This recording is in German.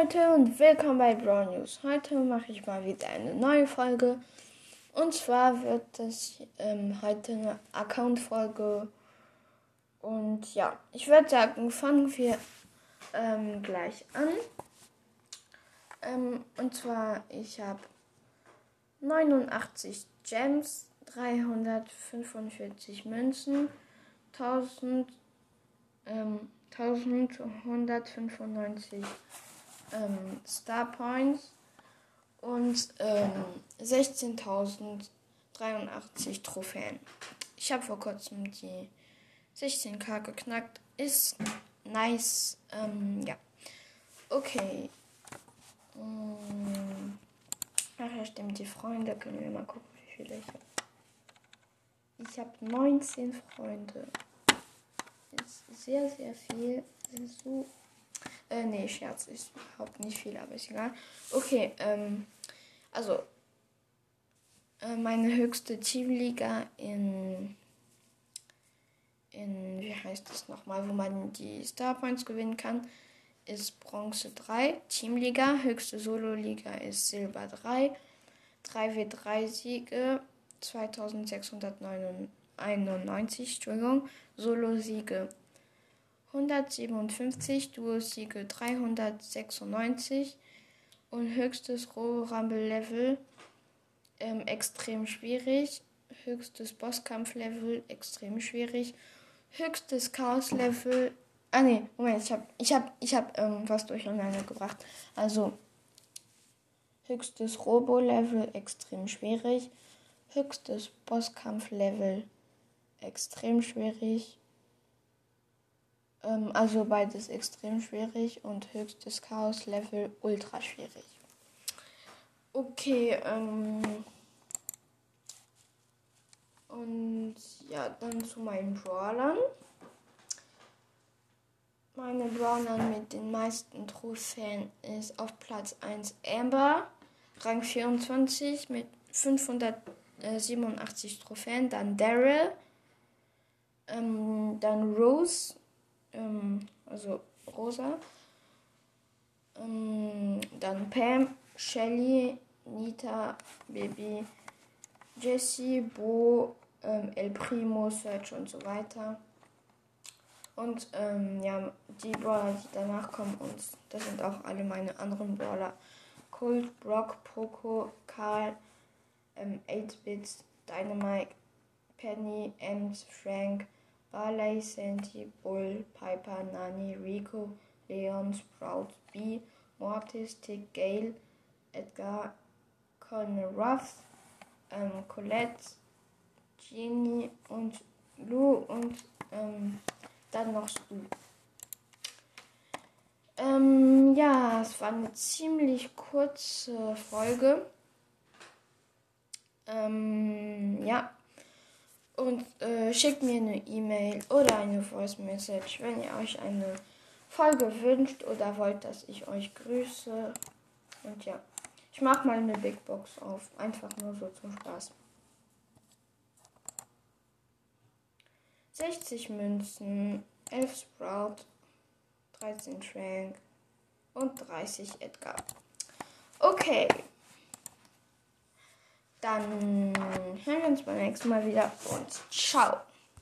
Leute und willkommen bei Brawl News. Heute mache ich mal wieder eine neue Folge. Und zwar wird es ähm, heute eine Account-Folge. Und ja, ich würde sagen, fangen wir ähm, gleich an. Ähm, und zwar, ich habe 89 Gems, 345 Münzen, 1000, ähm, 1195 ähm, Star Points und ähm, 16.083 Trophäen. Ich habe vor kurzem die 16k geknackt. Ist nice. Ähm, ja. Okay. Ähm, ach ja, stimmt. Die Freunde. Können wir mal gucken, wie viele ich habe. Ich habe 19 Freunde. Ist sehr, sehr viel. So äh, nee, Scherz ist überhaupt nicht viel, aber ist egal. Okay, ähm, also, äh, meine höchste Teamliga in, in, wie heißt das nochmal, wo man die Star Points gewinnen kann, ist Bronze 3. Teamliga, höchste Solo-Liga ist Silber 3. 3w3 Siege, 2691, Entschuldigung, Solo-Siege 157, Duo-Siege 396 und höchstes Roh-Rumble-Level ähm, extrem schwierig, höchstes Bosskampf-Level extrem schwierig, höchstes Chaos-Level. Ah ne, Moment, ich habe ich hab, ich hab ähm, was durcheinander gebracht. Also höchstes Robo-Level extrem schwierig, höchstes Bosskampf-Level extrem schwierig ähm, also beides extrem schwierig und höchstes Chaos-Level ultra schwierig. Okay, ähm. Und ja, dann zu meinen Brawlern. Meine Brawler mit den meisten Trophäen ist auf Platz 1 Amber, Rang 24 mit 587 Trophäen. Dann Daryl, ähm, dann Rose ähm, also Rosa. Ähm, dann Pam, Shelly, Nita, Baby, Jessie, Bo, ähm, El Primo, Search und so weiter. Und ähm, ja, die Brawler, die danach kommen, und das sind auch alle meine anderen Brawler. Colt, Brock, Poco, Karl, ähm, 8-Bits, Dynamite, Penny, Ems, Frank, Barley, Sandy, Bull, Piper, Nani, Rico, Leon, Sprout, B, Mortis, Tick, Gale, Edgar, Colonel Ruff, ähm, Colette, Genie und Lou und ähm, dann noch Stu. Ähm, ja, es war eine ziemlich kurze Folge. Ähm, ja, und äh, schickt mir eine E-Mail oder eine Voice Message, wenn ihr euch eine Folge wünscht oder wollt, dass ich euch grüße. Und ja, ich mache mal eine Big Box auf, einfach nur so zum Spaß. 60 Münzen, 11 Sprout, 13 Frank und 30 Edgar. Okay. Dann hören wir uns beim nächsten Mal wieder und ciao.